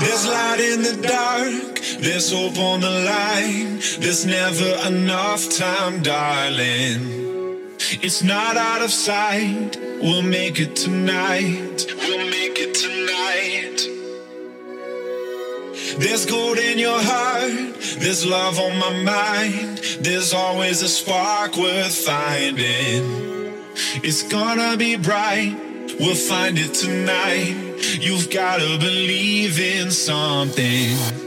There's light in the dark, there's hope on the line. There's never enough time, darling. It's not out of sight, we'll make it tonight. We'll make it tonight. There's gold in your heart, there's love on my mind. There's always a spark worth finding. It's gonna be bright We'll find it tonight. You've gotta believe in something.